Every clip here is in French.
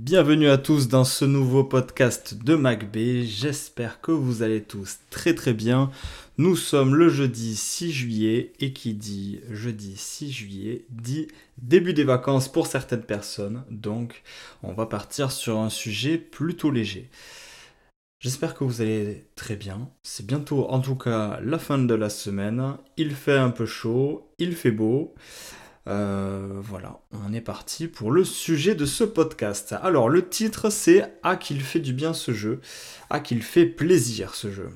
Bienvenue à tous dans ce nouveau podcast de MacB. J'espère que vous allez tous très très bien. Nous sommes le jeudi 6 juillet et qui dit jeudi 6 juillet dit début des vacances pour certaines personnes. Donc on va partir sur un sujet plutôt léger. J'espère que vous allez très bien. C'est bientôt en tout cas la fin de la semaine. Il fait un peu chaud, il fait beau. Euh, voilà, on est parti pour le sujet de ce podcast. Alors le titre c'est Ah qu'il fait du bien ce jeu, Ah qu'il fait plaisir ce jeu.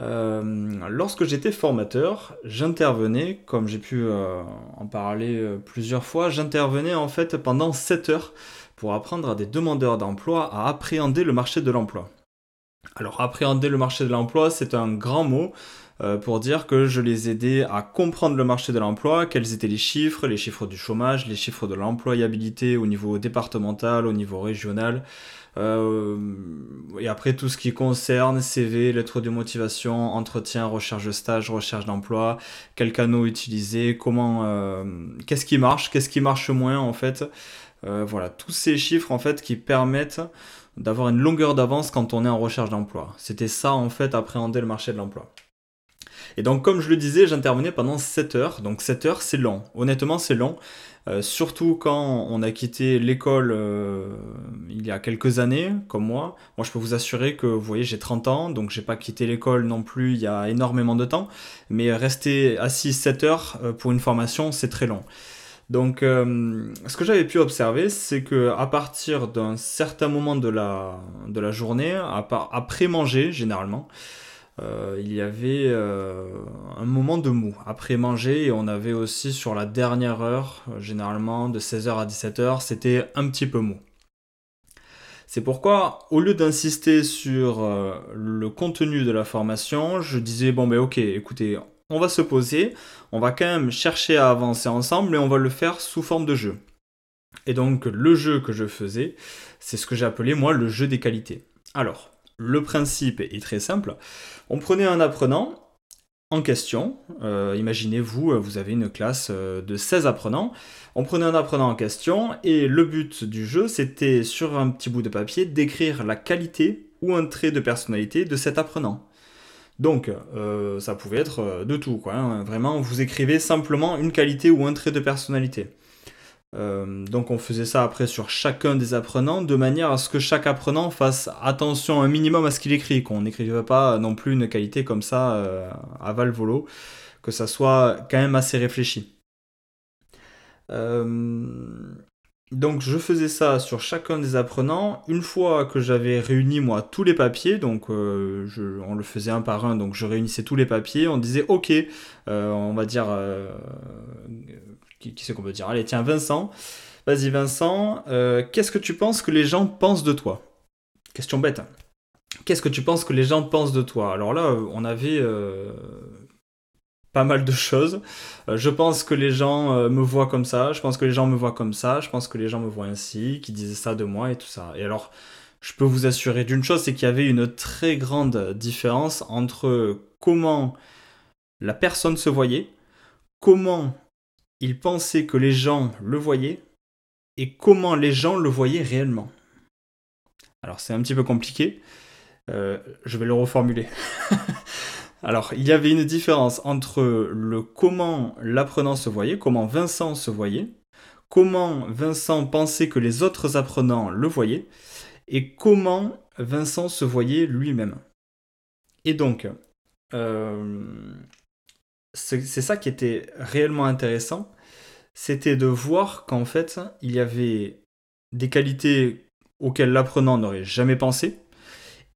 Euh, lorsque j'étais formateur, j'intervenais, comme j'ai pu euh, en parler plusieurs fois, j'intervenais en fait pendant 7 heures pour apprendre à des demandeurs d'emploi à appréhender le marché de l'emploi. Alors appréhender le marché de l'emploi, c'est un grand mot. Euh, pour dire que je les aidais à comprendre le marché de l'emploi, quels étaient les chiffres, les chiffres du chômage, les chiffres de l'employabilité au niveau départemental, au niveau régional. Euh, et après tout ce qui concerne CV, lettres de motivation, entretien, recherche de stage, recherche d'emploi, quels canaux utiliser, comment, euh, qu'est-ce qui marche, qu'est-ce qui marche moins en fait. voilà, tous ces chiffres en fait qui permettent d'avoir une longueur d'avance quand on est en recherche d'emploi. C'était ça en fait appréhender le marché de l'emploi. Et donc, comme je le disais, j'intervenais pendant 7 heures. Donc, 7 heures, c'est long. Honnêtement, c'est long. Euh, surtout quand on a quitté l'école euh, il y a quelques années, comme moi. Moi, je peux vous assurer que, vous voyez, j'ai 30 ans, donc j'ai pas quitté l'école non plus il y a énormément de temps. Mais rester assis 7 heures euh, pour une formation, c'est très long. Donc, ce que j'avais pu observer, c'est que à partir d'un certain moment de la, de la journée, après manger généralement, euh, il y avait euh, un moment de mou après manger et on avait aussi sur la dernière heure, euh, généralement de 16h à 17h, c'était un petit peu mou. C'est pourquoi, au lieu d'insister sur le contenu de la formation, je disais bon ben ok, écoutez, on va se poser, on va quand même chercher à avancer ensemble et on va le faire sous forme de jeu. Et donc le jeu que je faisais, c'est ce que appelé moi le jeu des qualités. Alors, le principe est très simple. On prenait un apprenant en question. Euh, imaginez-vous, vous avez une classe euh, de 16 apprenants. On prenait un apprenant en question et le but du jeu, c'était sur un petit bout de papier d'écrire la qualité ou un trait de personnalité de cet apprenant. Donc, euh, ça pouvait être de tout, quoi. Hein. Vraiment, vous écrivez simplement une qualité ou un trait de personnalité. Euh, donc on faisait ça après sur chacun des apprenants de manière à ce que chaque apprenant fasse attention un minimum à ce qu'il écrit, qu'on n'écrive pas non plus une qualité comme ça euh, à val-volo, que ça soit quand même assez réfléchi. Euh, donc je faisais ça sur chacun des apprenants. Une fois que j'avais réuni moi tous les papiers, donc on le faisait un par un, donc je réunissais tous les papiers, on disait ok, on va dire qui, qui c'est qu'on peut dire Allez, tiens, Vincent. Vas-y, Vincent. Euh, qu'est-ce que tu penses que les gens pensent de toi? Question bête. Hein. Qu'est-ce que tu penses que les gens pensent de toi? Alors là, on avait euh, pas mal de choses. Euh, je pense que les gens me voient comme ça. Je pense que les gens me voient comme ça. Je pense que les gens me voient ainsi, qui disaient ça de moi et tout ça. Et alors, je peux vous assurer d'une chose, c'est qu'il y avait une très grande différence entre comment la personne se voyait, comment il pensait que les gens le voyaient et comment les gens le voyaient réellement. Alors c'est un petit peu compliqué, euh, je vais le reformuler. Alors il y avait une différence entre le comment l'apprenant se voyait, comment Vincent se voyait, comment Vincent pensait que les autres apprenants le voyaient, et comment Vincent se voyait lui-même. Et donc, euh, c'est ça qui était réellement intéressant, c'était de voir qu'en fait, il y avait des qualités auxquelles l'apprenant n'aurait jamais pensé,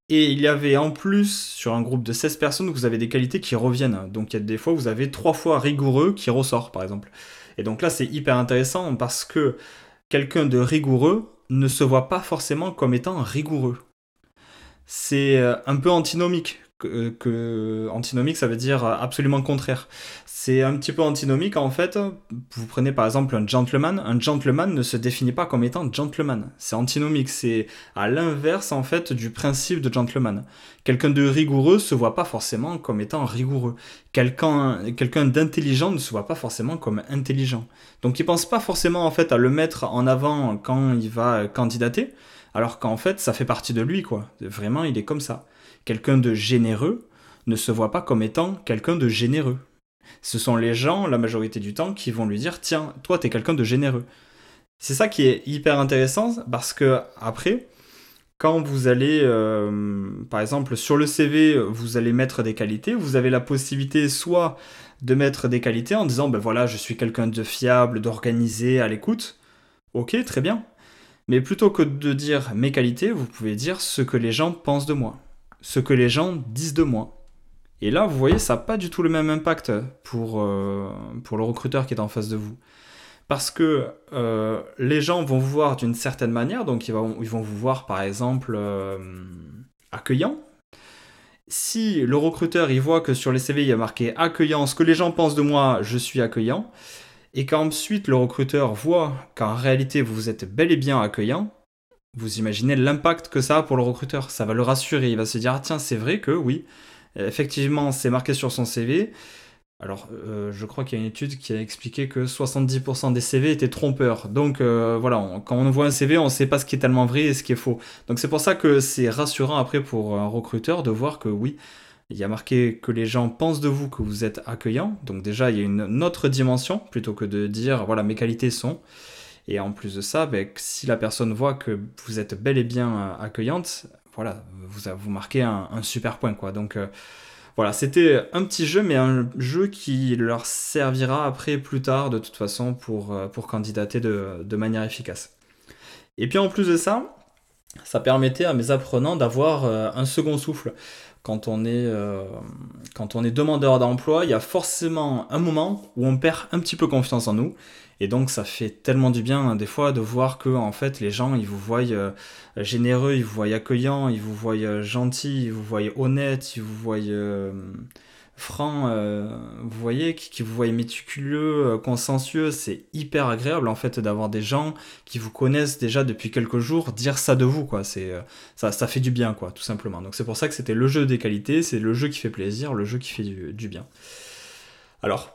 Et il y avait en plus, sur un groupe de 16 personnes, vous avez des qualités qui reviennent. Donc il y a des fois, vous avez trois fois rigoureux qui ressort, par exemple. Et donc là, c'est hyper intéressant parce que quelqu'un de rigoureux ne se voit pas forcément comme étant rigoureux. C'est euh, un peu antinomique que, antinomique, ça veut dire absolument contraire. C'est un petit peu antinomique en fait. Vous prenez par exemple un gentleman. Un gentleman ne se définit pas comme étant gentleman. C'est antinomique. C'est à l'inverse en fait du principe de gentleman. Quelqu'un de rigoureux se voit pas forcément comme étant rigoureux. Quelqu'un d'intelligent ne se voit pas forcément comme intelligent. Donc il pense pas forcément en fait à le mettre en avant quand il va candidater. Alors qu'en fait, ça fait partie de lui, quoi. Vraiment, il est comme ça. Quelqu'un de généreux ne se voit pas comme étant quelqu'un de généreux. Ce sont les gens, la majorité du temps, qui vont lui dire Tiens, toi, t'es quelqu'un de généreux. C'est ça qui est hyper intéressant parce que, après, quand vous allez, euh, par exemple, sur le CV, vous allez mettre des qualités, vous avez la possibilité soit de mettre des qualités en disant Ben voilà, je suis quelqu'un de fiable, d'organisé, à l'écoute. Ok, très bien. Mais plutôt que de dire mes qualités, vous pouvez dire ce que les gens pensent de moi ce que les gens disent de moi. Et là, vous voyez, ça n'a pas du tout le même impact pour, euh, pour le recruteur qui est en face de vous. Parce que euh, les gens vont vous voir d'une certaine manière, donc ils vont, ils vont vous voir par exemple euh, accueillant. Si le recruteur il voit que sur les CV il y a marqué accueillant, ce que les gens pensent de moi, je suis accueillant, et qu'ensuite le recruteur voit qu'en réalité vous êtes bel et bien accueillant, vous imaginez l'impact que ça a pour le recruteur. Ça va le rassurer. Il va se dire ah, tiens, c'est vrai que oui, effectivement, c'est marqué sur son CV. Alors, euh, je crois qu'il y a une étude qui a expliqué que 70% des CV étaient trompeurs. Donc, euh, voilà, quand on voit un CV, on ne sait pas ce qui est tellement vrai et ce qui est faux. Donc, c'est pour ça que c'est rassurant après pour un recruteur de voir que oui, il y a marqué que les gens pensent de vous que vous êtes accueillant. Donc, déjà, il y a une autre dimension plutôt que de dire voilà, mes qualités sont. Et en plus de ça, ben, si la personne voit que vous êtes bel et bien euh, accueillante, voilà, vous, vous marquez un, super point. Quoi. Donc euh, voilà, c'était un petit jeu, mais un jeu qui leur servira après, plus tard, de toute façon, pour, euh, pour candidater de, de manière efficace. Et puis en plus de ça, ça permettait à mes apprenants d'avoir un second souffle. Quand on, est, quand on est demandeur d'emploi, il y a forcément un moment où on perd un petit peu confiance en nous et donc ça fait tellement du bien hein, des fois de voir que en fait les gens ils vous voient euh, généreux, ils vous voient accueillant, ils vous voient euh, gentil, ils vous voient honnête, ils vous voient euh, franc, vous voyez, qui, vous voient méticuleux, consciencieux, c'est hyper agréable en fait d'avoir des gens qui vous connaissent déjà depuis quelques jours dire ça de vous quoi. C'est ça, ça fait du bien quoi, tout simplement. Donc c'est pour ça que c'était le jeu des qualités, c'est le jeu qui fait plaisir, le jeu qui fait du, bien. Alors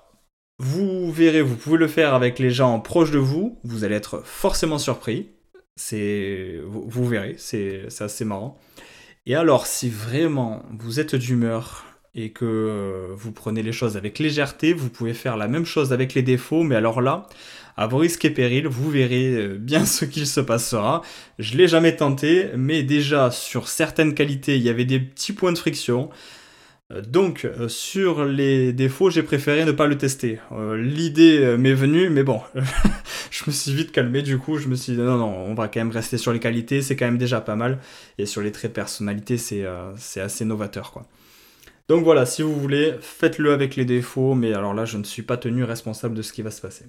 vous verrez, vous pouvez le faire avec les gens proches de vous, vous allez être forcément surpris. C'est, vous, verrez, c'est assez marrant. Et alors, si vraiment vous êtes d'humeur et que euh, vous prenez les choses avec légèreté, vous pouvez faire la même chose avec les défauts, mais alors là, à vos risques et périls, vous verrez euh, bien ce qu'il se passera. Je l'ai jamais tenté, mais déjà sur certaines qualités, il y avait des petits points de friction. Euh, donc, sur les défauts, j'ai préféré ne pas le tester. L'idée m'est venue, mais bon, je me suis vite calmé du coup. Je me suis dit non, non, on va quand même rester sur les qualités, c'est quand même déjà pas mal. Et sur les traits de personnalité, c'est assez novateur quoi. Donc voilà, si vous voulez, faites-le avec les défauts, mais alors là, je ne suis pas tenu responsable de ce qui va se passer.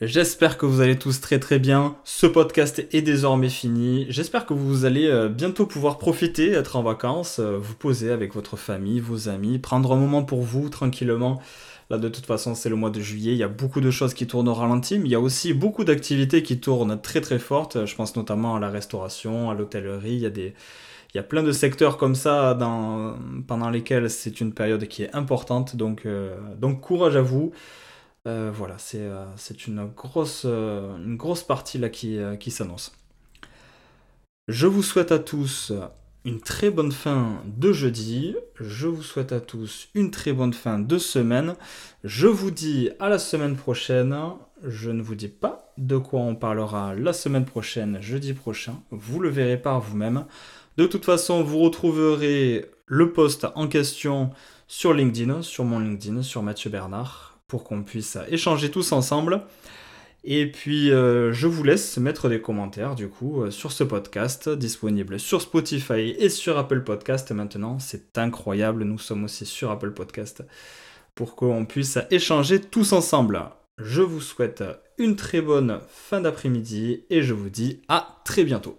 J'espère que vous allez tous très très bien. Ce podcast est désormais fini. J'espère que vous allez euh, bientôt pouvoir profiter, être en vacances, euh, vous poser avec votre famille, vos amis, prendre un moment pour vous tranquillement. Là, de toute façon, c'est le mois de juillet. Il y a beaucoup de choses qui tournent au ralenti, mais il y a aussi beaucoup d'activités qui tournent très très fortes. Je pense notamment à la restauration, à l'hôtellerie. Il y a des, il y a plein de secteurs comme ça pendant lesquels c'est une période qui est importante. Donc, euh, donc courage à vous. Euh, voilà, c'est euh, une, grosse, une grosse partie là qui, qui s'annonce. Je vous souhaite à tous une très bonne fin de jeudi. Je vous souhaite à tous une très bonne fin de semaine. Je vous dis à la semaine prochaine. Je ne vous dis pas de quoi on parlera la semaine prochaine, jeudi prochain. Vous le verrez par vous-même. De toute façon, vous retrouverez le post en question sur LinkedIn, sur mon LinkedIn, sur Mathieu Bernard pour qu'on puisse échanger tous ensemble. Et puis, euh, je vous laisse mettre des commentaires, du coup, euh, sur ce podcast, disponible sur Spotify et sur Apple Podcast maintenant. C'est incroyable, nous sommes aussi sur Apple Podcast, pour qu'on puisse échanger tous ensemble. Je vous souhaite une très bonne fin d'après-midi et je vous dis à très bientôt.